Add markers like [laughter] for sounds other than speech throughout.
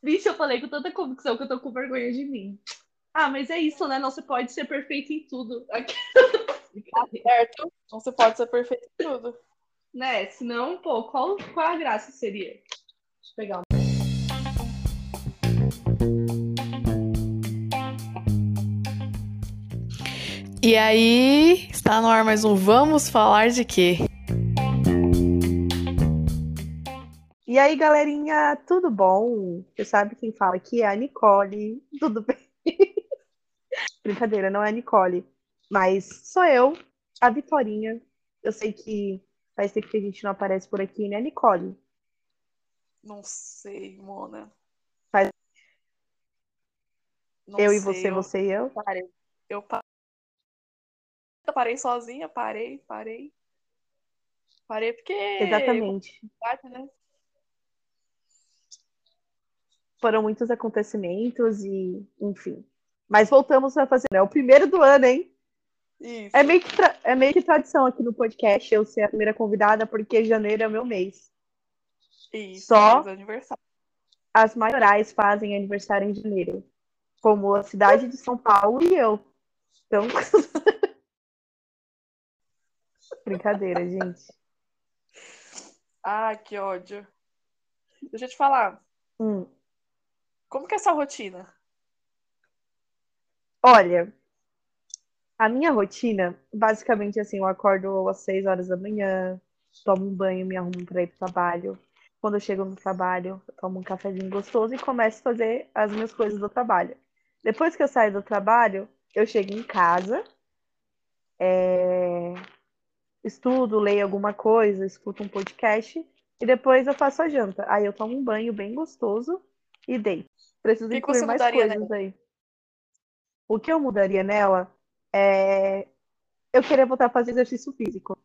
Vixe, eu falei com tanta convicção que eu tô com vergonha de mim. Ah, mas é isso, né? Não se pode ser perfeito em tudo. Tá certo. Não se pode ser perfeito em tudo. Né? Senão, pô, qual, qual a graça seria? Deixa eu pegar um. E aí, está no ar mais um Vamos Falar de Quê? E aí, galerinha, tudo bom? Você sabe quem fala aqui é a Nicole. [laughs] Tudo bem? Brincadeira, não é a Nicole. Mas sou eu, a Vitorinha. Eu sei que faz tempo que a gente não aparece por aqui, né, Nicole? Não sei, Mona. Faz- Não eu e sei, você, eu você e eu. parei. Eu pa- eu parei sozinha, parei, parei. Parei porque. Exatamente. vontade, né? Foram muitos acontecimentos e, enfim. Mas voltamos a fazer. É o primeiro do ano, hein? Isso. É meio, que tra- é meio que tradição aqui no podcast eu ser a primeira convidada, porque janeiro é o meu mês. Isso, Só-. As maiorais fazem aniversário em janeiro, como a cidade de São Paulo e eu. Então. [laughs] Brincadeira, gente. Ah, que ódio. Deixa eu te falar. Hum. Como que é essa rotina? Olha, a minha rotina, basicamente assim, eu acordo às 6 horas da manhã, tomo um banho, me arrumo para ir pro trabalho. Quando eu chego no trabalho, eu tomo um cafezinho gostoso e começo a fazer as minhas coisas do trabalho. Depois que eu saio do trabalho, eu chego em casa, é, estudo, leio alguma coisa, escuto um podcast e depois eu faço a janta. Aí eu tomo um banho bem gostoso e deito. Preciso que que incluir você mais coisas aí. O que eu mudaria nela é eu queria voltar a fazer exercício físico.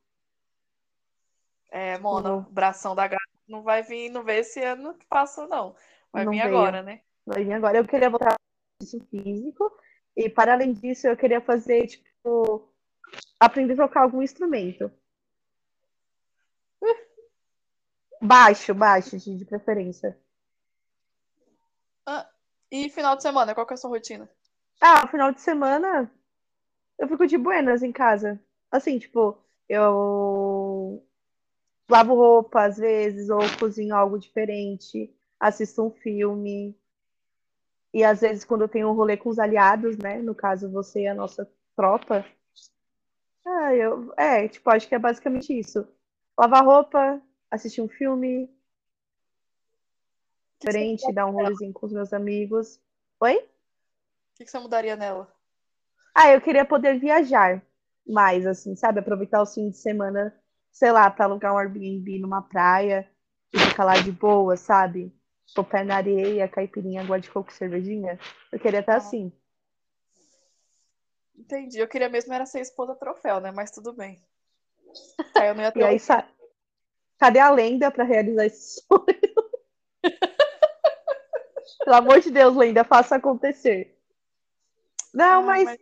É, Mona, Uhum. o bração da gata não vai vir, não vê esse ano que passou, não. Vai Não vir veio. agora, né? Vai vir agora. Eu queria voltar a fazer exercício físico e para além disso eu queria fazer tipo aprender a tocar algum instrumento. Baixo, baixo, de de preferência. E final de semana, qual que é a sua rotina? Ah, final de semana eu fico de buenas em casa. Assim, tipo, eu lavo roupa às vezes, ou cozinho algo diferente, assisto um filme. E às vezes, quando eu tenho um rolê com os aliados, né? No caso, você e a nossa tropa. Ah, eu. É, tipo, acho que é basicamente isso. Lavar roupa, assistir um filme Diferente, dar um rolezinho com os meus amigos. Oi? O que que você mudaria nela? Ah, eu queria poder viajar mais, assim, sabe? Aproveitar o fim de semana, sei lá, para alugar um Airbnb numa praia e ficar lá de boa, sabe? Com o pé na areia, caipirinha, água de coco, e cervejinha. Eu queria estar Ah. assim. Entendi. Eu queria mesmo era ser esposa troféu, né? Mas tudo bem. Aí eu não ia [laughs] E ter aí, sa... cadê a lenda para realizar esse sonho? Pelo amor de Deus, lenda, faça acontecer. Não, Ah, mas mas-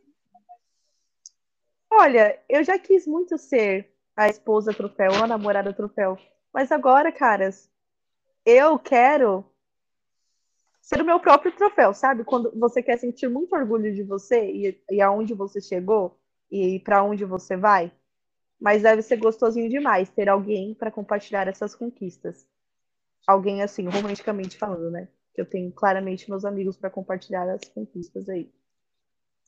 Olha, eu já quis muito ser a esposa troféu, ou a namorada troféu. Mas agora, caras, eu quero ser o meu próprio troféu, sabe? Quando você quer sentir muito orgulho de você e, e aonde você chegou e para onde você vai. Mas deve ser gostosinho demais ter alguém para compartilhar essas conquistas. Alguém assim, romanticamente falando, né? Que eu tenho claramente meus amigos para compartilhar as conquistas aí.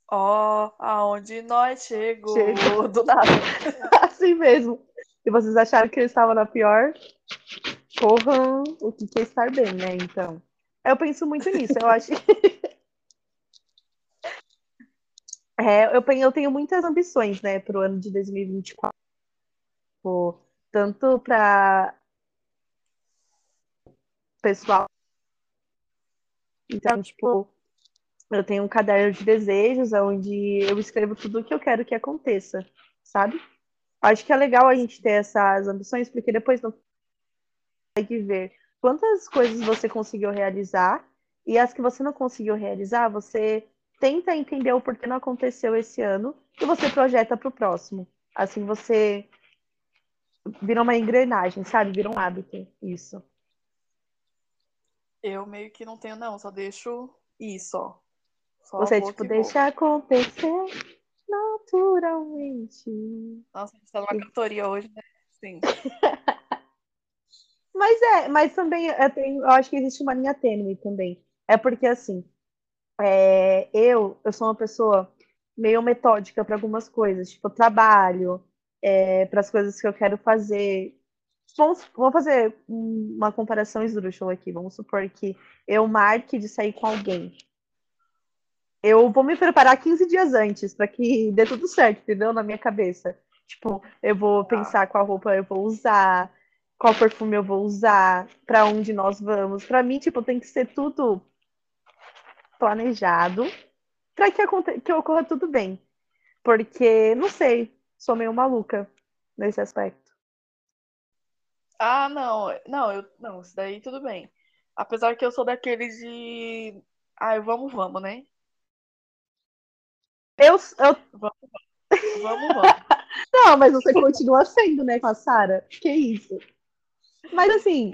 Ó, aonde nós chegou Chegou. do nada. [laughs] Assim mesmo. E vocês acharam que eu estava na pior? Corram o que que é estar bem, né? Então. Eu penso muito nisso. Eu acho. [laughs] É, eu, eu tenho muitas ambições, né, para o ano de 2024. Tipo, tanto para pessoal. Então, tipo, eu tenho um caderno de desejos onde eu escrevo tudo o que eu quero que aconteça, sabe? Acho que é legal a gente ter essas ambições, porque depois não consegue ver quantas coisas você conseguiu realizar e as que você não conseguiu realizar, você tenta entender o porquê não aconteceu esse ano e você projeta para o próximo. Assim você vira uma engrenagem, sabe? Vira um hábito, isso. Eu meio que não tenho, não, só deixo isso, ó. Só Você, tipo, deixa acontecer naturalmente. Nossa, a gente tá numa cantoria hoje, né? Sim. [laughs] Mas é, mas também eu, tenho, eu acho que existe uma linha tênue também. É porque assim, é, eu, eu sou uma pessoa meio metódica para algumas coisas, tipo, trabalho, para as coisas que eu quero fazer. Vamos, vamos fazer um- uma comparação esdrúxula aqui. Vamos supor que eu marque de sair com alguém. Eu vou me preparar 15 dias antes para que dê tudo certo, entendeu? Na minha cabeça. Tipo, eu vou pensar qual roupa eu vou usar, qual perfume eu vou usar, para onde nós vamos. Para mim, tipo, tem que ser tudo planejado para que, aconte- que ocorra tudo bem. Porque, não sei, sou meio maluca nesse aspecto. Ah, não. Não, eu, não, isso daí tudo bem. Apesar que eu sou daquele de. Ai, vamos, vamos, né? Eu, eu Vamos, vamos. [laughs] Não, mas você continua sendo, né, com a Sara? Que isso? Mas assim,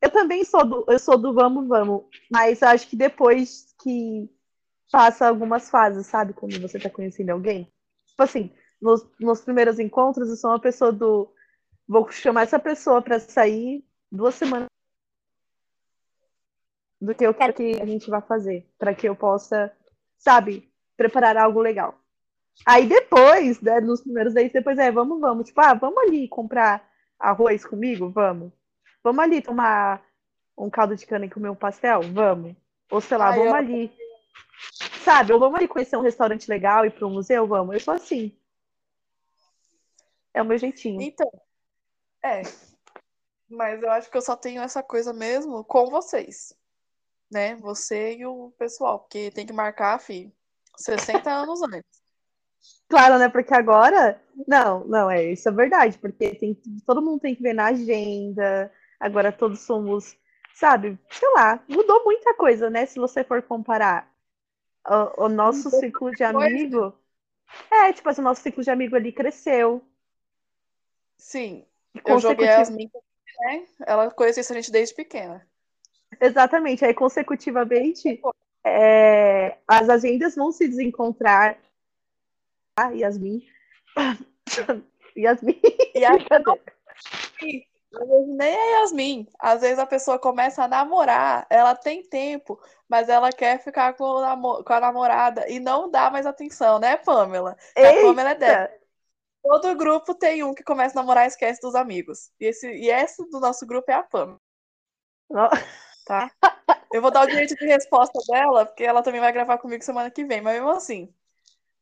eu também sou do, eu sou do vamos, vamos, mas eu acho que depois que passa algumas fases, sabe, quando você tá conhecendo alguém? Tipo assim, nos, nos primeiros encontros, eu sou uma pessoa do vou chamar essa pessoa pra sair duas semanas do que eu quero que a gente vá fazer, pra que eu possa, sabe, preparar algo legal. Aí depois, né, nos primeiros days, depois é, vamos, vamos. Tipo, ah, vamos ali comprar arroz comigo? Vamos. Vamos ali tomar um caldo de cana e comer um pastel? Vamos. Ou sei lá, Ai, vamos eu- ali. Sabe, ou vamos ali conhecer um restaurante legal e ir para um museu? Vamos. Eu sou assim. É o meu jeitinho. Então, é. Mas eu acho que eu só tenho essa coisa mesmo com vocês. Né? Você e o pessoal. Porque tem que marcar, fi, 60 anos antes. Claro, né? Porque agora. Não, não, é isso é verdade, porque tem, todo mundo tem que ver na agenda. Agora todos somos, sabe, sei lá, mudou muita coisa, né? Se você for comparar o, o nosso Mudou ciclo de coisa. amigo. É, tipo assim, o nosso ciclo de amigo ali cresceu. Sim, E eu joguei consecutiv- as minhas, né? Ela conhecia a gente desde pequena. Exatamente, aí consecutivamente é, as agendas vão se desencontrar. Ah, Yasmin. [laughs] Yasmin. Às vezes nem é Yasmin. Às vezes a pessoa começa a namorar, ela tem tempo, mas ela quer ficar com, com a namorada e não dá mais atenção, né, Pamela? A Pamela é dela. Todo grupo tem um que começa a namorar e esquece dos amigos. E, esse, e essa do nosso grupo é a Ó, [laughs] tá? Eu vou dar o direito de resposta dela, porque ela também vai gravar comigo semana que vem, mas mesmo assim.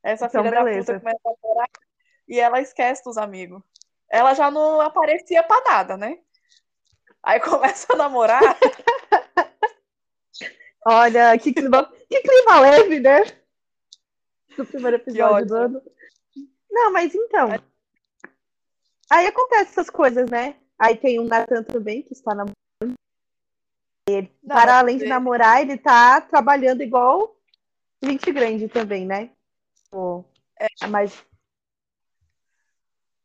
Essa Então, filha da beleza. puta começa a namorar e ela esquece dos amigos. Ela já não aparecia pra nada, né? Aí [laughs] começa a namorar. [laughs] Olha, que clima, que clima leve, né? Do primeiro episódio do ano. Não, mas então. Aí acontece essas coisas, né? Aí tem o Nathan também, que está namorando. Não, Para além de você- namorar, ele tá trabalhando igual gente grande também, né? Tipo, É. Mas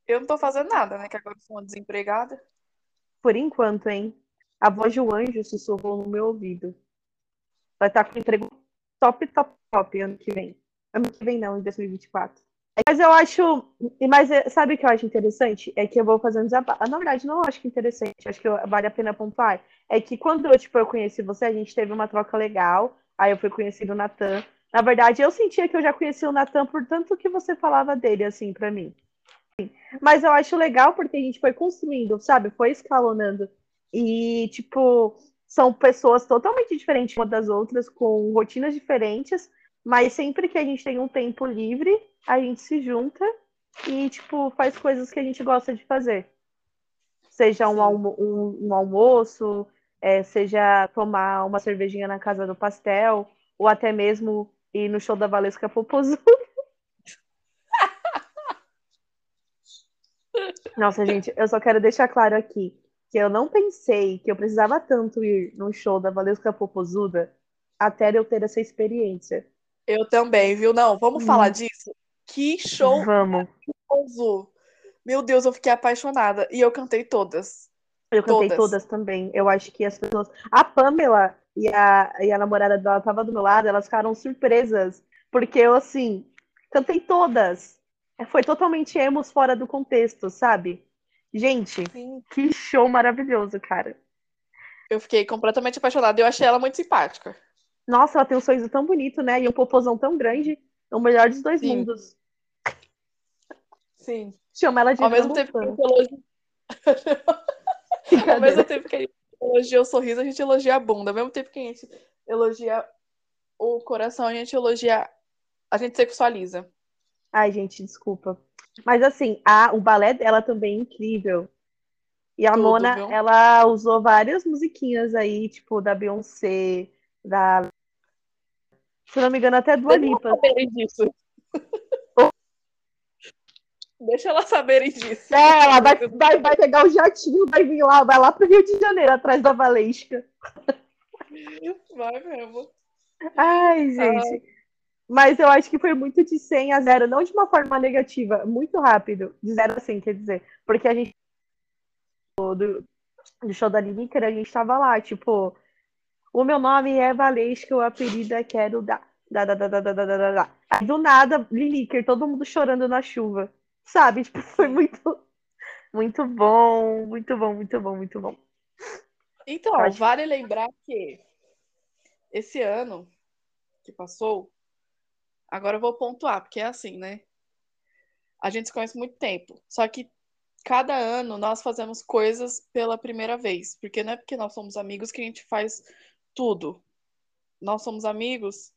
Eu não tô fazendo nada, né? Que agora eu sou uma desempregada. por enquanto, hein? A voz do anjo sussurrou no meu ouvido. Vai estar com emprego top, top, top ano que vem. Ano que vem não, em 2024. Mas eu acho. Mas é- sabe o que eu acho interessante? É que eu vou fazer um desabafo. Na verdade, não acho que interessante, acho que vale a pena pontuar. É que quando eu, tipo, eu conheci você, a gente teve uma troca legal. Aí eu fui conhecido o Natan. Na verdade, eu sentia que eu já conhecia o Natan por tanto que você falava dele, assim, pra mim. Mas eu acho legal porque a gente foi construindo, sabe? Foi escalonando. E, tipo, são pessoas totalmente diferentes umas das outras, com rotinas diferentes, mas sempre que a gente tem um tempo livre, a gente se junta e, tipo, faz coisas que a gente gosta de fazer. Seja um, almo- um- um almoço, é, seja tomar uma cervejinha na casa do pastel, ou até mesmo ir no show da Valesca Popozuda. [laughs] Nossa, gente, eu só quero deixar claro aqui que eu não pensei que eu precisava tanto ir num show da Valesca Popozuda até eu ter essa experiência. Eu também, viu? Não, vamos falar Hum. disso? Que show Vamos. maravilhoso! Meu Deus, eu fiquei apaixonada. E eu cantei todas. Eu cantei Todas. todas. também. Eu acho que as pessoas. A Pamela e a, e a namorada dela tava do meu lado, elas ficaram surpresas. Porque eu, assim, cantei todas. Foi totalmente emos fora do contexto, sabe? Gente, Sim. que show maravilhoso, cara. Eu fiquei completamente apaixonada. Eu achei ela muito simpática. Nossa, ela tem um sorriso tão bonito, né? E um popozão tão grande. É o melhor dos dois Sim. mundos. Sim. Chama ela de Ao mesmo tempo que elogia, ao mesmo tempo que a gente elogia o sorriso, a gente elogia a bunda. Ao mesmo tempo que a gente elogia o coração, a gente elogia. A gente sexualiza. Ai, gente, desculpa. Mas assim, a, o balé dela também é incrível. E a Tudo, Mona, viu? ela usou várias musiquinhas aí, tipo, da Beyoncé, da. Se não me engano, até elas Lipa. saberem disso. Deixa elas saberem disso. É, ela vai, vai, vai pegar o jatinho, vai vir lá, vai lá pro Rio de Janeiro, atrás da Valesca. Vai mesmo. Ai, gente. Mas eu acho que foi muito de 100 a 0, não de uma forma negativa, muito rápido, de 0 a 100, quer dizer. Porque a gente, do, do show da Lineker, a gente tava lá, tipo, o meu nome é Valesca, o apelido é Quero Dar. Da, da, da, da, da, da, da, da. Aí, do nada, Liliker, todo mundo chorando na chuva. Sabe? Tipo, foi muito. Muito bom, muito bom, muito bom, muito bom. Então, vale lembrar que esse ano que passou, agora eu vou pontuar, porque é assim, né? A gente se conhece muito tempo. Só que cada ano nós fazemos coisas pela primeira vez. Porque não é porque nós somos amigos que a gente faz tudo. Nós somos amigos,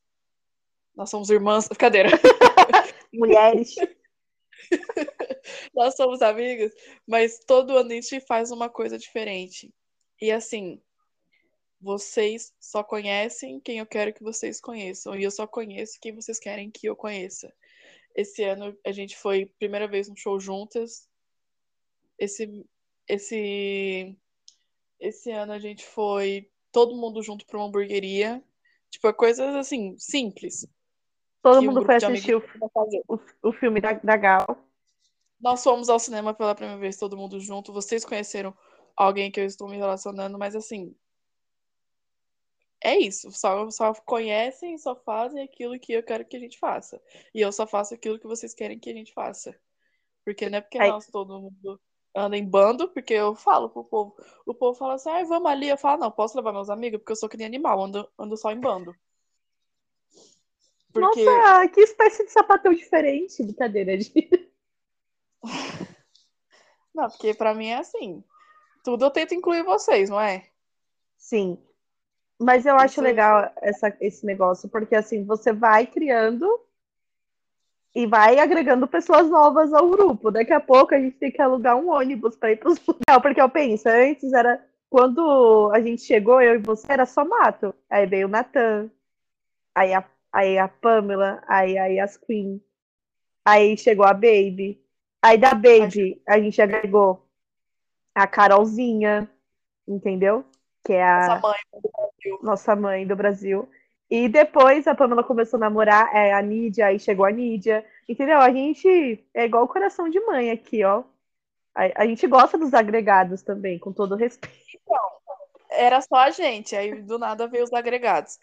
nós somos irmãs. [laughs] Brincadeira. [laughs] Mulheres. [laughs] Nós somos amigas, mas todo ano a gente faz uma coisa diferente. E assim, vocês só conhecem quem eu quero que vocês conheçam, e eu só conheço quem vocês querem que eu conheça. Esse ano a gente foi primeira vez num show juntas. Esse esse esse ano a gente foi todo mundo junto para uma hamburgueria. Tipo, coisas assim, simples. Todo um mundo grupo foi assistir o, o, o filme da, da Gal. Nós fomos ao cinema pela primeira vez, todo mundo junto. Vocês conheceram alguém que eu estou me relacionando, mas assim. É isso. Só, só conhecem, só fazem aquilo que eu quero que a gente faça. E eu só faço aquilo que vocês querem que a gente faça. Porque não é porque Aí- nós todo mundo anda em bando, porque eu falo pro povo. O povo fala assim, ai, vamos ali. Eu falo, não, posso levar meus amigos, porque eu sou que nem animal, ando, ando só em bando. Porque. Nossa, que espécie de sapatão diferente. Brincadeira, gente. [laughs] Não, porque pra mim é assim. Tudo eu tento incluir vocês, não é? Sim. Mas eu acho Isso- legal essa, esse negócio, porque assim, você vai criando e vai agregando pessoas novas ao grupo. Daqui a pouco a gente tem que alugar um ônibus para ir para os [laughs] lugares. Porque eu penso, antes era. Quando a gente chegou, eu e você, era só mato. Aí veio o Natan, aí a, aí a Pamela, aí a Yasqueen, aí chegou a Baby. Aí da Baby a gente agregou a Carolzinha, entendeu? Que é a Essa mãe. nossa mãe do Brasil. E depois a Pamela começou a namorar é, a Nídia, aí chegou a Nídia. Entendeu? A gente é igual o coração de mãe aqui, ó. A, a gente gosta dos agregados também, com todo respeito. Era só a gente, aí do nada veio os agregados.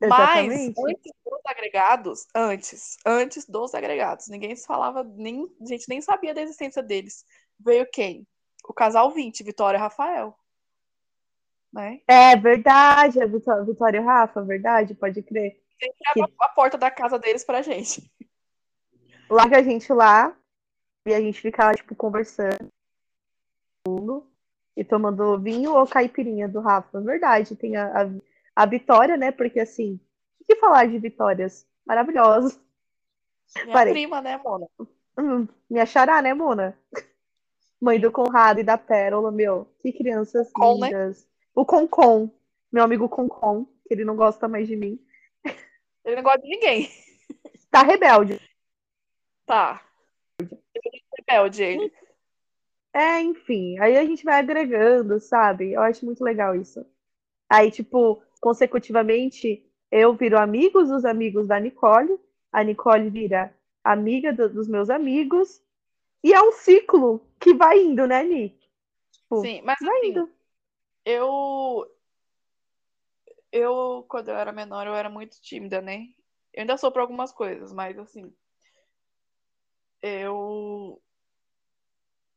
Mas Exatamente. antes dos agregados, antes, antes dos agregados, ninguém se falava, nem, a gente nem sabia da existência deles. Veio quem? O casal 20, Vitória e Rafael. Né? É verdade, a Vitó- Vitória e Rafa, verdade, pode crer. Sempre abre a porta da casa deles pra gente. Larga a gente lá e a gente fica lá, tipo, conversando e tomando vinho ou caipirinha do Rafa. Verdade, tem a, a, a Vitória, né? Porque assim, o que falar de Vitórias? Maravilhosos. Minha Parei. prima, né, Mona? Hum, me achará, né, Mona? Mãe do Conrado e da Pérola, meu. Que crianças Con, né? O Concon, meu amigo Concon, que ele não gosta mais de mim. Ele não gosta de ninguém. Tá rebelde. Tá. Ele é rebelde, ele. É, enfim, aí a gente vai agregando, sabe? Eu acho muito legal isso. Aí, tipo, consecutivamente, eu viro amigos dos amigos da Nicole, a Nicole vira amiga do- dos meus amigos, e é um ciclo que vai indo, né, Ni? Tipo, Sim, mas vai assim, indo. Eu. Eu, quando eu era menor, eu era muito tímida, né? Eu ainda sou pra algumas coisas, mas assim. Eu.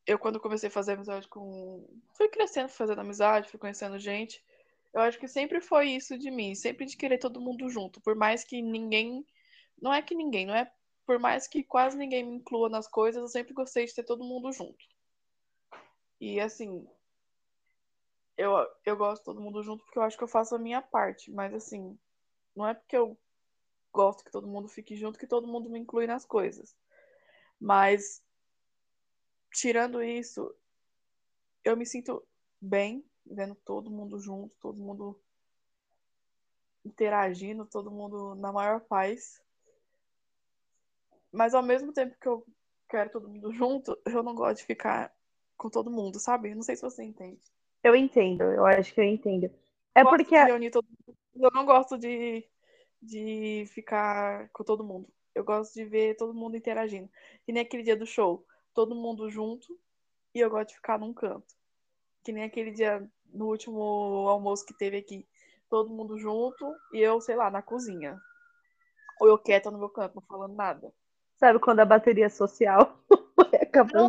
Eu, quando comecei a fazer amizade com. Fui crescendo, fazendo amizade, fui conhecendo gente. Eu acho que sempre foi isso de mim, sempre de querer todo mundo junto, por mais que ninguém. Não é que ninguém, não é. Por mais que quase ninguém me inclua nas coisas, eu sempre gostei de ter todo mundo junto. E assim, eu, eu gosto de todo mundo junto porque eu acho que eu faço a minha parte, mas assim, não é porque eu gosto que todo mundo fique junto que todo mundo me inclui nas coisas. Mas, tirando isso, eu me sinto bem vendo todo mundo junto, todo mundo interagindo, todo mundo na maior paz. Mas ao mesmo tempo que eu quero todo mundo [laughs] junto, eu não gosto de ficar com todo mundo, sabe? Não sei se você entende. Eu entendo, eu acho que eu entendo. É gosto porque todo. Eu não gosto de, de ficar com todo mundo. Eu gosto de ver todo mundo interagindo. Que nem aquele dia do show, todo mundo junto e eu gosto de ficar num canto. Que nem aquele dia no último almoço que teve aqui, todo mundo junto e eu, sei lá, na cozinha. Ou eu quieta no meu canto, não falando nada. sabe quando a bateria social [laughs] acaba.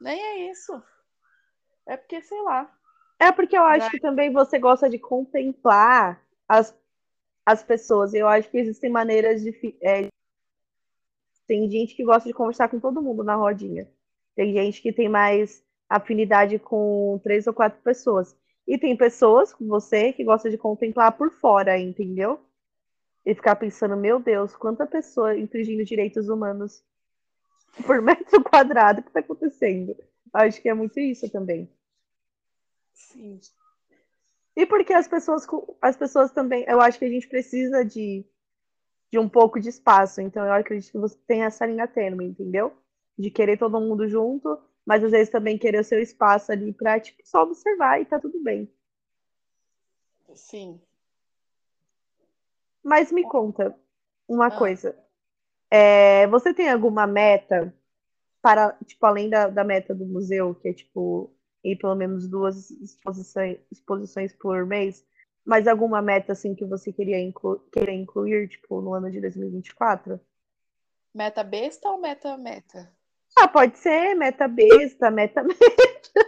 Nem é isso. É porque, sei lá. É porque eu acho Já- que também você gosta de contemplar as, as pessoas. Eu acho que existem maneiras de. é, tem gente que gosta de conversar com todo mundo na rodinha. Tem gente que tem mais afinidade com três ou quatro pessoas. E tem pessoas, como você, que gosta de contemplar por fora, entendeu? E ficar pensando, meu Deus, quanta pessoa infringindo direitos humanos por [laughs] metro quadrado, o que está acontecendo? Acho que é muito isso também. Sim. E porque as pessoas, as pessoas também, eu acho que a gente precisa de, de um pouco de espaço. Então eu acredito que você tem essa linha tênue, entendeu? De querer todo mundo junto, mas às vezes também querer o seu espaço ali pra, tipo, só observar e tá tudo bem. Sim. Mas me conta uma Ah. coisa. É, você tem alguma meta para, tipo, além da, da meta do museu, que é, tipo, ir pelo menos duas exposições, exposições por mês, mas alguma meta, assim, que você queria inclu incluir, tipo, no ano de 2024? Meta besta ou meta meta? Ah, pode ser meta besta, meta [laughs] meta.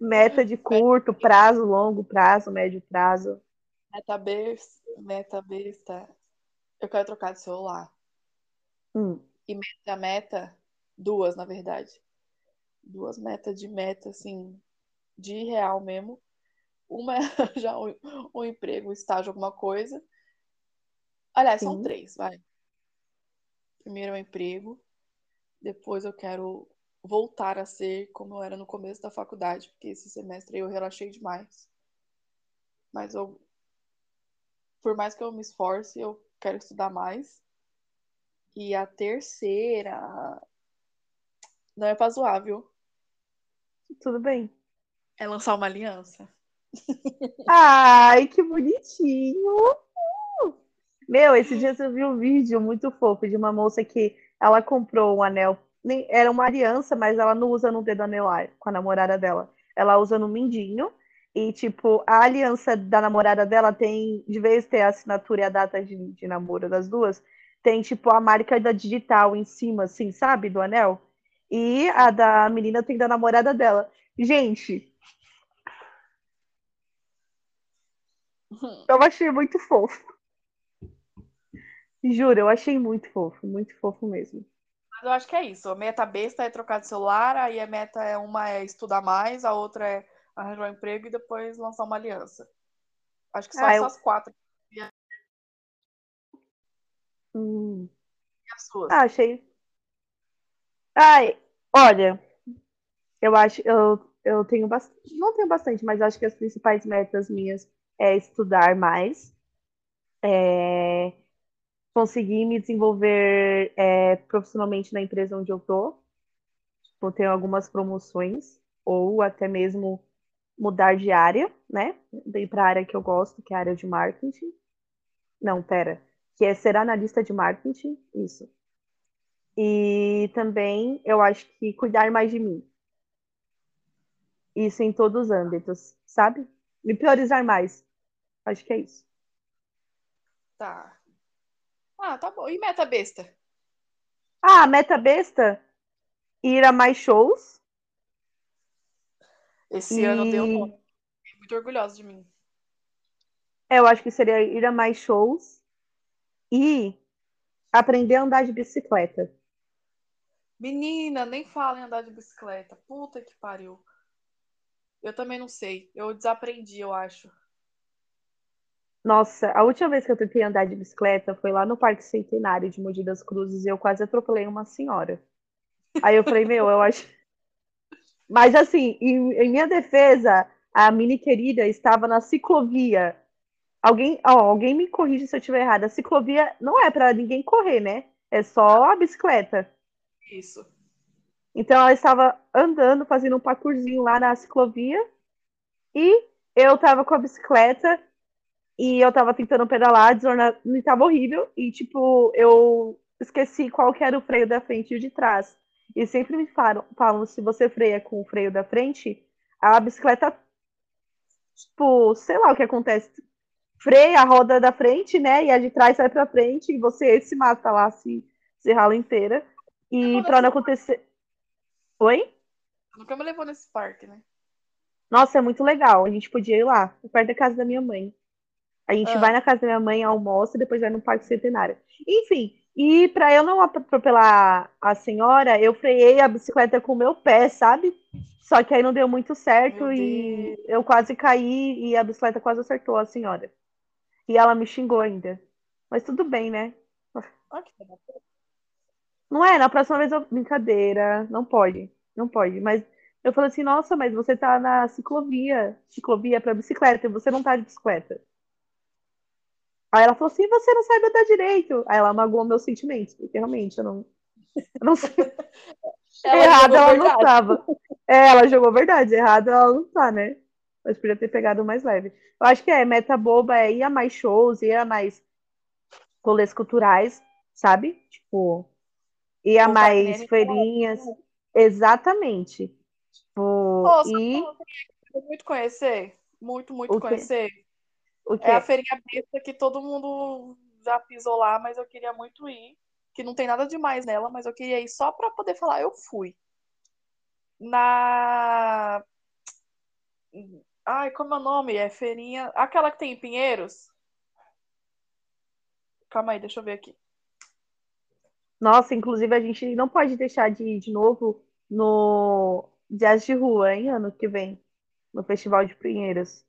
Meta de curto prazo, longo prazo, médio prazo. Meta besta, meta besta. Eu quero trocar de celular. Hum, Meta meta, duas, na verdade. Duas metas de meta, assim, de real mesmo. Uma é [laughs] já um, um emprego, um estágio, alguma coisa. Aliás, são Sim. três, vai. Primeiro é o emprego. Depois eu quero voltar a ser como eu era no começo da faculdade, porque esse semestre eu relaxei demais. Mas eu, por mais que eu me esforce, eu quero estudar mais. E a terceira, não é pra zoar, viu? Tudo bem. É lançar uma aliança. [laughs] Ai, que bonitinho! Meu, esse dia eu vi um vídeo muito fofo de uma moça que ela comprou um anel. Era uma aliança, mas ela não usa no dedo anelar com a namorada dela. Ela usa no mindinho. E, tipo, a aliança da namorada dela tem, de vez de ter a assinatura e a data de, de namoro das duas, tem, tipo, a marca da digital em cima, assim, sabe? Do anel. E a da menina tem da namorada dela. Gente, eu achei muito fofo. Juro, eu achei muito fofo, muito fofo mesmo. Mas eu acho que é isso. A meta besta é trocar de celular, aí a meta é uma é estudar mais, a outra é arranjar um emprego e depois lançar uma aliança. Acho que só Ah, eu- essas quatro. Hum. E as suas? Ah, achei. Ai, olha, eu acho, eu, eu tenho bastante, não tenho bastante, mas acho que as principais metas minhas é estudar mais, é conseguir me desenvolver é, profissionalmente na empresa onde eu tô, tipo, ter algumas promoções, ou até mesmo mudar de área, né? Ir para a área que eu gosto, que é a área de marketing. Não, pera, que é ser analista de marketing, isso. E também eu acho que cuidar mais de mim. isso em todos os âmbitos, sabe? Me priorizar mais. Acho que é isso. Tá. Ah, tá bom. E meta besta? Ah, meta besta? Ir a mais shows. Esse ano eu deu E-. Fiquei muito orgulhosa de mim. Eu acho que seria ir a mais shows e aprender a andar de bicicleta. Menina, nem fala em andar de bicicleta. Puta que pariu. Eu também não sei. Eu desaprendi, eu acho. Nossa, a última vez que eu tentei andar de bicicleta foi lá no Parque Centenário de Mogi das Cruzes e eu quase atropelei uma senhora. Aí eu falei, meu, eu acho. [laughs] Mas assim, em, em minha defesa, a mini querida estava na ciclovia. Alguém, ó, alguém me corrige se eu estiver errada. A ciclovia não é para ninguém correr, né? É só a bicicleta. Isso. Então ela estava andando, fazendo um parkourzinho lá na ciclovia, e eu estava com a bicicleta e eu estava tentando pedalar, desorna... e estava horrível, e tipo, eu esqueci qual que era o freio da frente e o de trás. E sempre me falam, falam, se você freia com o freio da frente, a bicicleta, tipo, sei lá o que acontece. Freia a roda da frente, né? E a de trás sai pra frente e você se mata lá, se, se rala inteira. E pra não acontecer. Oi? Nunca me levou nesse parque, né? Nossa, é muito legal. A gente podia ir lá, perto da casa da minha mãe. A gente Ah. vai na casa da minha mãe, almoça e depois vai no Parque Centenário. Enfim, e para eu não atropelar a senhora, eu freiei a bicicleta com o meu pé, sabe? Só que aí não deu muito certo e eu quase caí e a bicicleta quase acertou a senhora. E ela me xingou ainda. Mas tudo bem, né? Olha que. Não é? Na próxima vez eu. Brincadeira. Não pode. Não pode. Mas eu falei assim, nossa, mas você tá na ciclovia. Ciclovia pra bicicleta e você não tá de bicicleta. Aí ela falou assim, você não sabe andar direito. Aí ela magoou meus sentimentos, porque realmente eu não. Eu não sei. [laughs] Ela Errado ela não verdade. tava. É, ela jogou verdade. Errado ela não tá, né? Mas podia ter pegado mais leve. Eu acho que é, meta boba é ir a mais shows, ir a mais rolês culturais, sabe? Tipo, ir a mais feirinhas. Exatamente. Tipo, Ô, sabe e muito conhecer? Muito, muito O conhecer. o? É a feirinha besta que todo mundo já pisou lá, mas eu queria muito ir. Que não tem nada demais nela, mas eu queria ir só pra poder falar, eu fui. Na. Ai, como é o nome? É feirinha. Aquela que tem em Pinheiros? Calma aí, deixa eu ver aqui. Nossa, inclusive a gente não pode deixar de ir de novo no Jazz de Rua, hein, ano que vem, no Festival de Pinheiros.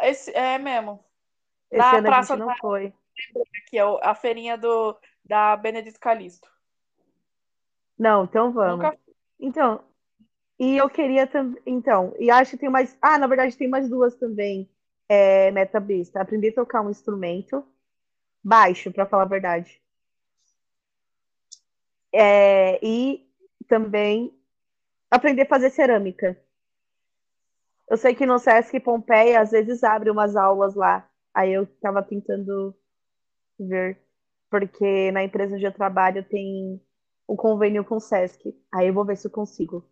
Esse, é mesmo. Esse Na ano a Praça gente não foi. Aqui é a feirinha do, da Benedito Calixto. Não, então vamos. Nunca Então, e eu queria também. Então, e acho que tem mais. Ah, na verdade, tem mais duas também. É, meta besta. Aprender a tocar um instrumento baixo, para falar a verdade. É, e também aprender a fazer cerâmica. Eu sei que no Sesc Pompeia às vezes abre umas aulas lá. Aí eu tava tentando ver, porque na empresa onde eu trabalho tem um convênio com o Sesc. Aí eu vou ver se eu consigo.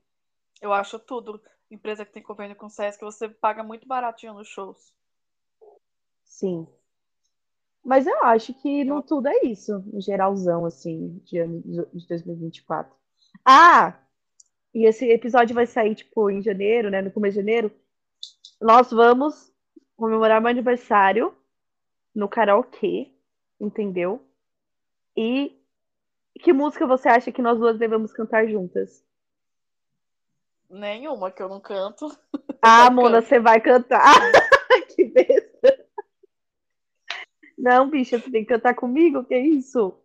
Eu acho tudo. Empresa que tem convênio com o Sesc, você paga muito baratinho nos shows. Sim. Mas eu acho que não tudo é isso, no geralzão, assim, de, ano- de 2024. Ah! E esse episódio vai sair, tipo, em janeiro, né? No começo de janeiro. Nós vamos comemorar meu aniversário no karaokê, entendeu? E que música você acha que nós duas devemos cantar juntas? Nenhuma que eu não canto. [laughs] Ah, Mona, você vai cantar. [laughs] que besta. Não, bicha, você tem que cantar comigo? Que isso?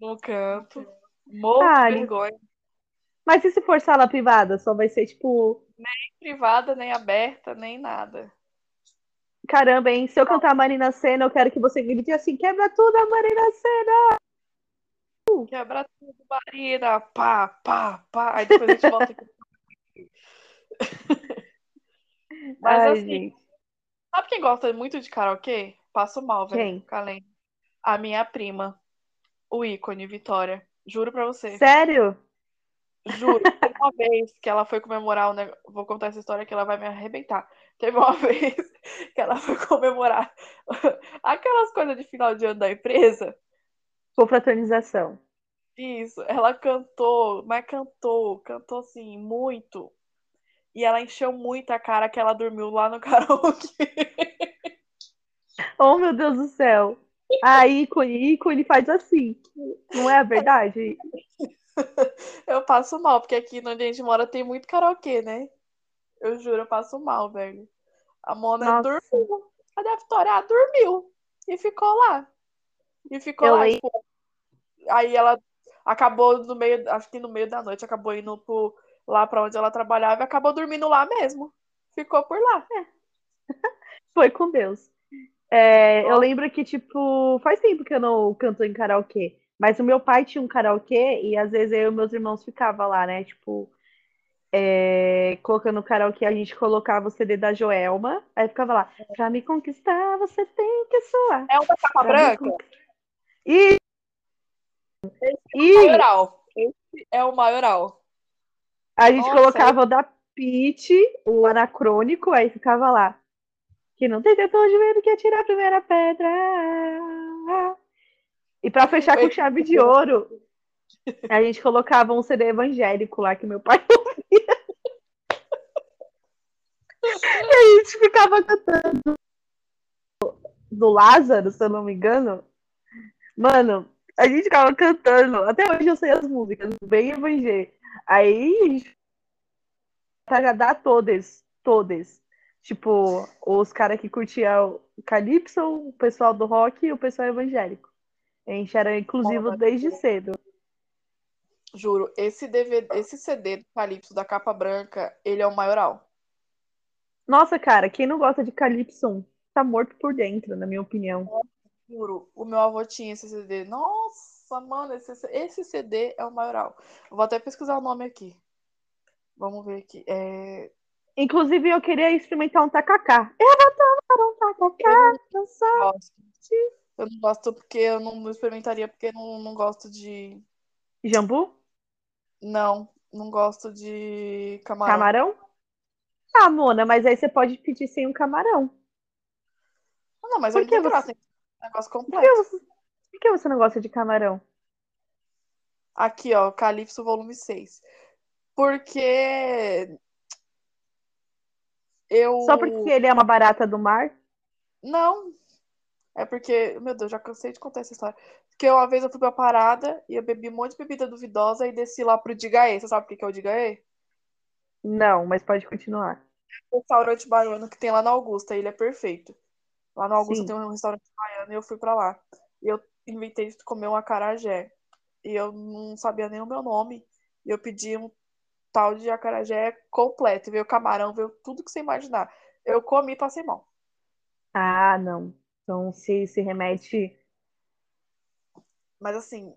Não canto. Morro Ah, de vergonha. Mas e se for sala privada? Só vai ser tipo, Nem privada, nem aberta, nem nada. caramba, hein? Se eu cantar Marina Sena, eu quero que você grite assim: quebra tudo, a Marina Sena! Quebra tudo, Marina. Pá, pá, pá. Aí depois a gente volta aqui. [laughs] Mas Ai, assim, gente. sabe quem gosta muito de karaokê? Passo mal, velho. Quem? A minha prima. O ícone, Vitória. Juro pra você. Sério? Juro, [laughs] teve uma vez que ela foi comemorar o negócio. Vou contar essa história que ela vai me arrebentar. Teve uma [laughs] vez que ela foi comemorar [laughs] aquelas coisas de final de ano da empresa. Confraternização. Isso, ela cantou, mas cantou, cantou assim, muito. E ela encheu muito a cara que ela dormiu lá no karaokê. Oh, meu Deus do céu. A ícone, ícone faz assim. Não é a verdade? Eu passo mal, porque aqui onde a gente mora tem muito karaokê, né? Eu juro, eu passo mal, velho. A Mona Nossa. dormiu. A da Vitória dormiu. E ficou lá. E ficou Eu lá. tipo, aí ela acabou no meio, acho que no meio da noite, acabou indo pro, lá pra onde ela trabalhava e acabou dormindo lá mesmo. Ficou por lá. [laughs] Foi com Deus. É, eu lembro que, tipo, faz tempo que eu não canto em karaokê. Mas o meu pai tinha um karaokê e às vezes eu e meus irmãos ficava lá, né? Tipo, é, colocando karaokê, a gente colocava o CD da Joelma, aí ficava lá, pra me conquistar, você tem que suar. É uma capa Pra me branca? conquistar. E, e Maioral. Esse é o maioral. a gente Nossa, colocava o da Pete, o anacrônico, aí ficava lá. Que não tem tempo de ver do que atirar a primeira pedra. E pra fechar com chave de ouro, a gente colocava um CD evangélico lá que meu pai [laughs] ouvia. E a gente ficava cantando do Lázaro, se eu não me engano. Mano, a gente ficava cantando. Até hoje eu sei as músicas, bem evangélico. Aí a gente pra agradar todas, todas. Tipo, os caras que curtiam o Calypso, o pessoal do rock e o pessoal evangélico. A gente era inclusivo Mano, desde cedo. Juro, esse DVD, esse CD do Calypso da capa branca, ele é o maioral. Nossa, cara, quem não gosta de Calypso tá morto por dentro, na minha opinião. Juro, o meu avô tinha esse CD. Nossa, mano, esse, esse CD é o maioral. Eu vou até pesquisar o nome aqui. Vamos ver aqui. É... Inclusive, eu queria experimentar um tacacá. Eu vou tomar um tacacá, gosto. Eu não gosto porque eu não experimentaria, porque eu não, não gosto de. Jambu? Não, não gosto de camarão. Camarão? Ah, Mona, mas aí você pode pedir sem um camarão. Não, mas Por eu que tenho graça, você- tem negócio Por que, você... Por que você não gosta de camarão? Aqui, ó, Calypso volume 6. Porque eu. Só porque ele é uma barata do mar? Não. É porque, meu Deus, já cansei de contar essa história. Porque uma vez eu fui pra parada e eu bebi um monte de bebida duvidosa e desci lá pro Digaê. Você sabe o que é o Digaê? Não, mas pode continuar. Um restaurante baiano que tem lá na Augusta. Ele é perfeito. Lá na Augusta Sim. tem um restaurante baiano e eu fui pra lá. E eu inventei de comer um acarajé. E eu não sabia nem o meu nome. E eu pedi um tal de acarajé completo. Veio camarão, veio tudo que você imaginar. Eu comi e passei mal. Ah, não. Então, se, se remete. Mas assim,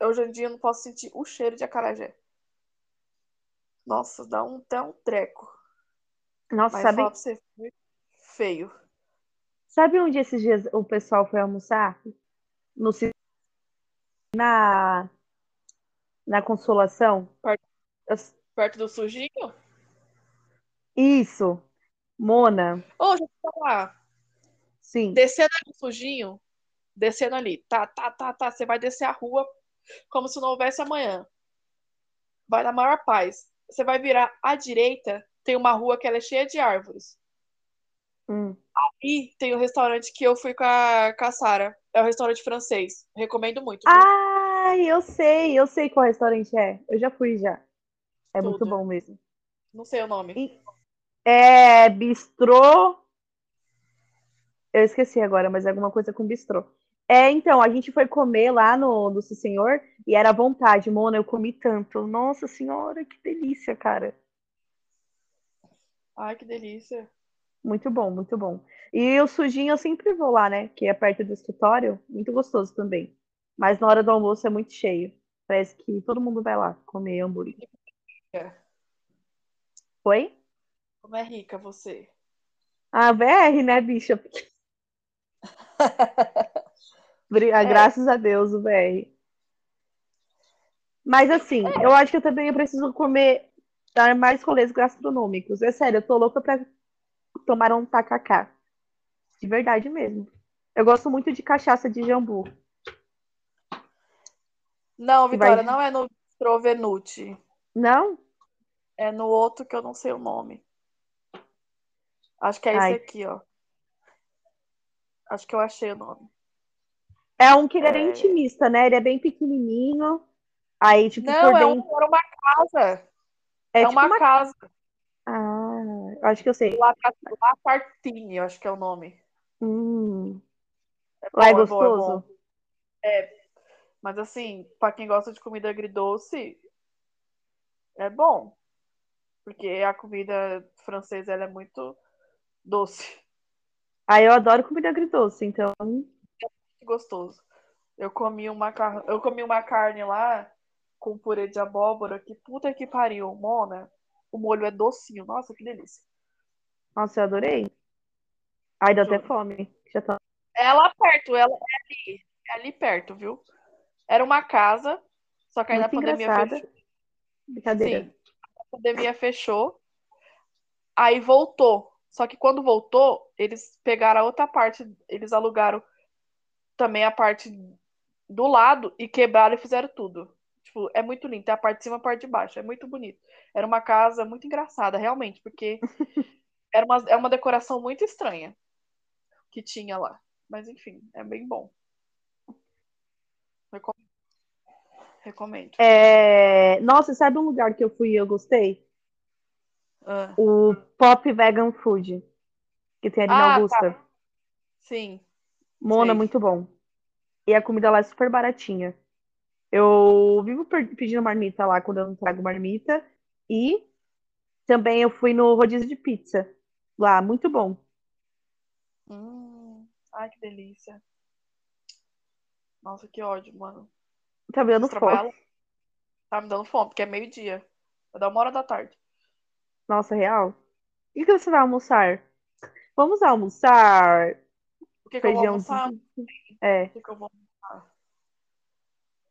hoje em dia eu não posso sentir o cheiro de acarajé. Nossa, dá um, até um treco. Nossa, Mas sabe, você, feio. sabe onde esses dias o pessoal foi almoçar? No na na Consolação? Perto. Perto do sujinho? Isso. Mona, Ô, deixa eu falar. sim. Descendo ali o sujinho, descendo ali, tá, tá, tá, tá. Você vai descer a rua como se não houvesse amanhã. Vai na maior paz. Você vai virar à direita, tem uma rua que ela é cheia de árvores. Hum. E tem o restaurante que eu fui com a, com a Sara. É o restaurante francês. Recomendo muito. viu? Ah, eu sei, eu sei qual restaurante é. Eu já fui já. É muito bom mesmo. Não sei o nome. É bistrô. Eu esqueci agora, mas é alguma coisa com bistrô. É, então, a gente foi comer lá no, Sim Senhor e era à vontade. Mona, eu comi tanto. Nossa senhora, que delícia, cara. Ai, que delícia. Muito bom, muito bom. E o sujinho eu sempre vou lá, né? Que é perto do escritório. Muito gostoso também. Mas na hora do almoço é muito cheio. Parece que todo mundo vai lá comer hambúrguer. É. Oi? Como é rica você. Ah, VR, né, bicha? [laughs] É. Graças a Deus, o VR. Mas assim, eu acho que eu também preciso comer, dar mais rolês gastronômicos. É sério, eu tô louca pra tomar um tacacá. De verdade mesmo. Eu gosto muito de cachaça de jambu. Não, Que vai- Vitória, não é no Trovenuti. Não? É no outro que eu não sei o nome. Acho que é Ai. esse aqui, ó. Acho que eu achei o nome. É um que ele é É. intimista, né? Ele é bem pequenininho. Aí, tipo, Não, por é, dentro. um, era uma casa. É, É, tipo uma, uma. casa. Ah, acho que eu sei. La, eu acho que é o nome. Hum. É Lá é bom, é bom, é gostoso? bom. Mas assim, pra quem gosta de comida agridoce, é bom. Porque a comida francesa ela é muito doce, Ah, eu adoro comida agridoce, então. muito gostoso. Eu comi uma, car... eu comi uma carne lá com purê de abóbora, que puta que pariu, Mona. O molho é docinho, nossa, que delícia. Nossa, eu adorei. Ai, deu até fome. Já tô... É lá perto, ela é ali, é ali perto, viu? Era uma casa, só que aí na pandemia engraçada. fechou. Brincadeira. Sim, pandemia fechou, aí voltou. Só que quando voltou, eles pegaram a outra parte, eles alugaram também a parte do lado e quebraram e fizeram tudo. Tipo, é muito lindo, tem a parte de cima e a parte de baixo, é muito bonito. Era uma casa muito engraçada, realmente, porque [laughs] era uma, é uma decoração muito estranha que tinha lá. Mas enfim, é bem bom. Recomendo. Recomendo. É... Nossa, sabe um lugar que eu fui e eu gostei? Ah, O Pop Vegan Food, que tem ali na Ah, Augusta. sim. Mona, sei. muito bom. E a comida lá é super baratinha. Eu vivo pedindo marmita lá quando eu não trago marmita. E também eu fui no rodízio de pizza lá, muito bom. Hum, ai, que delícia. Nossa, que ódio, mano. Tá me dando fome. Tá me dando fome, porque é meio-dia. Vai dar uma hora da tarde. Nossa, real. E o que você vai almoçar? Vamos almoçar O que que eu vou almoçar? É, O que que eu vou almoçar?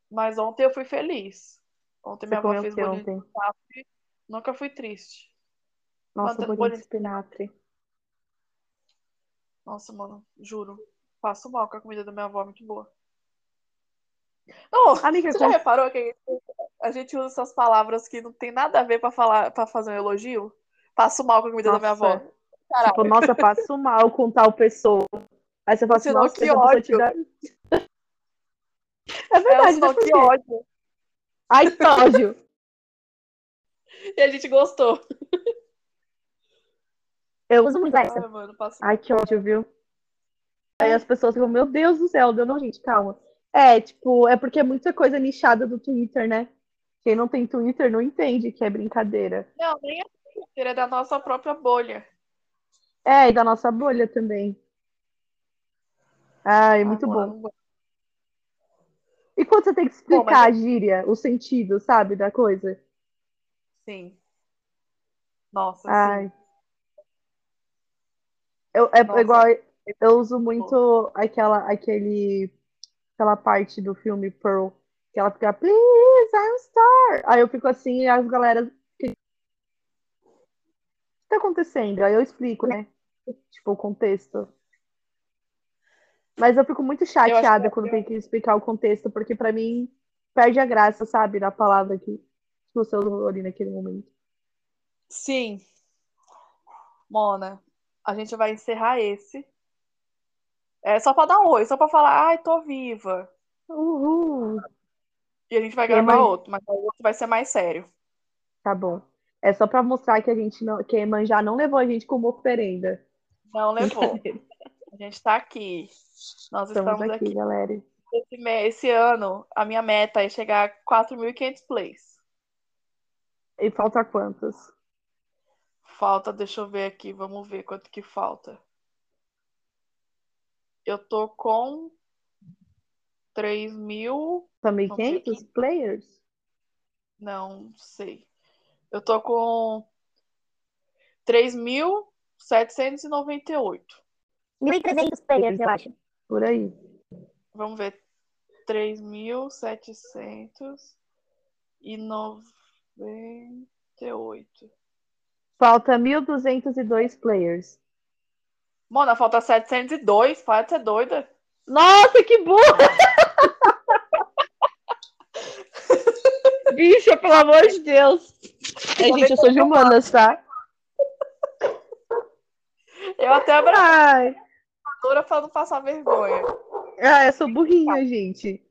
Mas ontem eu fui feliz. Ontem você minha avó fez bolinho de espinafre. Nunca fui triste. Nossa, Manda- bolinho de espinafre. Nossa, mano, juro. Passo mal com a comida da minha avó, é muito boa. Não, Amiga, você já com- reparou que a gente, usa essas palavras que não tem nada a ver pra falar, para fazer um elogio? Passo mal com a comida da minha avó. Nossa, Caralho. tipo, nossa, passo mal com tal pessoa. Aí você fala assim, nossa, que te ódio. dá. É Ela verdade? Por que ódio. Ai, que ódio. E a gente gostou. Eu uso muito essa. Ai, mano, Ai, que ódio, viu? Aí as pessoas ficam, meu Deus do céu, deu não, gente, calma. É, tipo, é porque é muita coisa nichada do Twitter, né? Quem não tem Twitter não entende que é brincadeira. Não, nem é Twitter, é da nossa própria bolha. É, e da nossa bolha também. Ai, Ah, muito bom. E quando você tem que explicar mas a gíria, o sentido, sabe, da coisa? sim. Nossa, sim. Ai. Eu, é Nossa. igual, eu uso muito aquela, aquele, aquela parte do filme Pearl, que ela fica, please, I'm star. Aí eu fico assim, e as galera, o que tá acontecendo? Aí eu explico, né? Tipo, o contexto. Mas eu fico muito chateada quando tem que explicar o contexto, porque pra mim perde a graça, sabe, da palavra que você usou ali naquele momento. Sim. Mona, a gente vai encerrar esse. É só pra dar um oi, só pra falar, ai, tô viva. Uhul. E a gente vai E gravar mas- outro, mas o outro vai ser mais sério. Tá bom. É só pra mostrar que a gente não, que a Iemanjá não levou a gente como oferenda. Não levou. A gente tá aqui. Nós Estamos estamos aqui, aqui. galera. Esse, esse ano, a minha meta é chegar a 4.500 plays. E falta quantos? Falta, deixa eu ver aqui, vamos ver quanto que falta. Eu tô com 3 mil. Também ver 500 players? Não sei. Eu tô com 3.798. 1.300 players, eu acho. Por aí. Vamos ver. 3.700 e 98. Falta 1.202 players. Mona, falta 702. Para de ser doida. Nossa, que burra! [laughs] Bicha, pelo amor de Deus. É, gente, eu sou de humanas, tá? Eu até abraço Ai, a pra não passar vergonha. ah, eu sou burrinha, gente.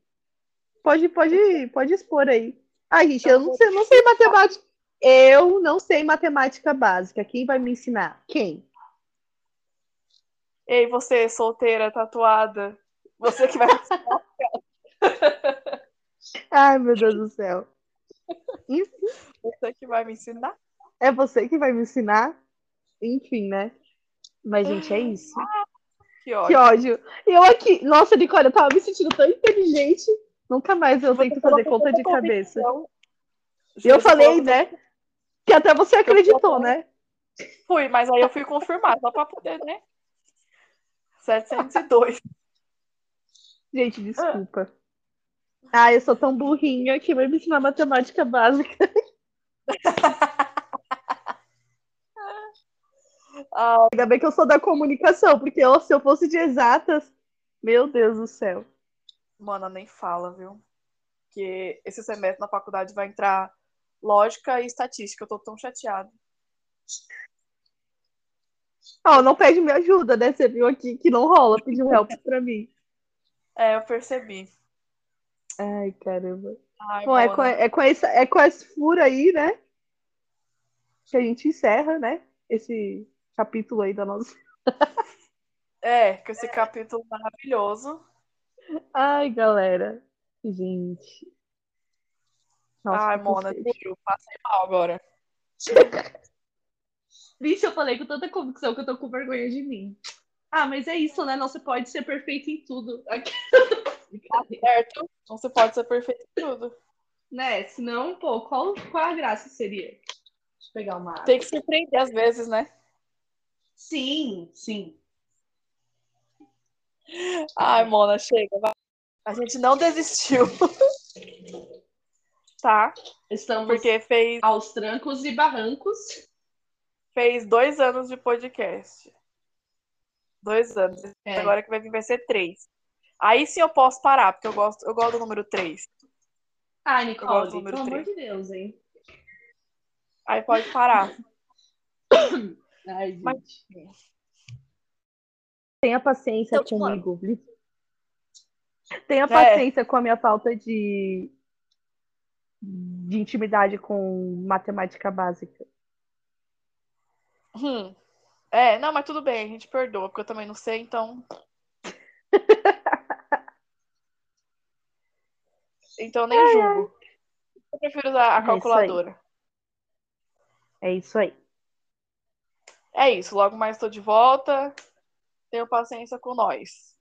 Pode, pode, pode expor aí. Ai, gente, eu não sei, não sei matemática. Eu não sei matemática básica. Quem vai me ensinar? Quem? Ei, você, solteira, tatuada. Você que vai. [laughs] Ai, meu Deus do céu. Enfim, você que vai me ensinar. é você que vai me ensinar? Enfim, né? Mas, gente, é isso. Que Que ódio. ódio. Eu aqui, nossa, Nicole, eu tava me sentindo tão inteligente. Nunca mais eu tento fazer conta de cabeça. E eu falei, né? Que até você acreditou, né? Fui, mas aí eu fui confirmar, só pra poder, né? 702. [laughs] Gente, desculpa. Ah, eu sou tão burrinha que vai me ensinar matemática básica. [laughs] Ah, Ainda bem que eu sou da comunicação, porque eu- se eu fosse de exatas, meu Deus do céu. Mano, nem fala, viu? Que esse semestre na faculdade vai entrar lógica e estatística. Eu tô tão chateada. Ó, não pede minha ajuda, né? Você viu aqui que não rola, pediu help pra mim. É, eu percebi. Ai, caramba. Ai, Bom, é Mona. com, é com esse, é com esse furo aí, né? Que a gente encerra, né? Esse capítulo aí da nossa. [laughs] É, com esse capítulo maravilhoso. Ai, galera. Gente. Nossa, Ai, Mona, juro, passei mal agora. [laughs] Vixe, eu falei com tanta convicção que eu tô com vergonha de mim. Ah, mas é isso, né? Não se pode ser perfeito em tudo. Aqui- Certo? Então você pode ser perfeito em tudo. né? Senão, pô, qual, qual a graça seria? Deixa eu pegar uma água. Tem que surpreender às vezes, né? Sim, sim. Ai, Mona, chega. vai. A gente não desistiu. [laughs] tá? Estamos Porque fez, aos trancos e barrancos. Fez dois anos de podcast. Dois anos. É. Agora que vai vir vai ser três. Aí sim eu posso parar, porque eu gosto, eu gosto do número três. Ai, Eu Nicole, pelo amor três. de Deus, hein? Aí pode parar. [coughs] Ai, gente. Mas- Tenha paciência Então, tipo, comigo. Tenha É. paciência com a minha falta de, de intimidade com matemática básica. Hum. É, não, mas tudo bem, a gente perdoa, porque eu também não sei, então. [laughs] Então nem julgo. Eu prefiro usar a É calculadora. É isso aí. É isso, logo mais estou de volta. Tenham paciência com nós.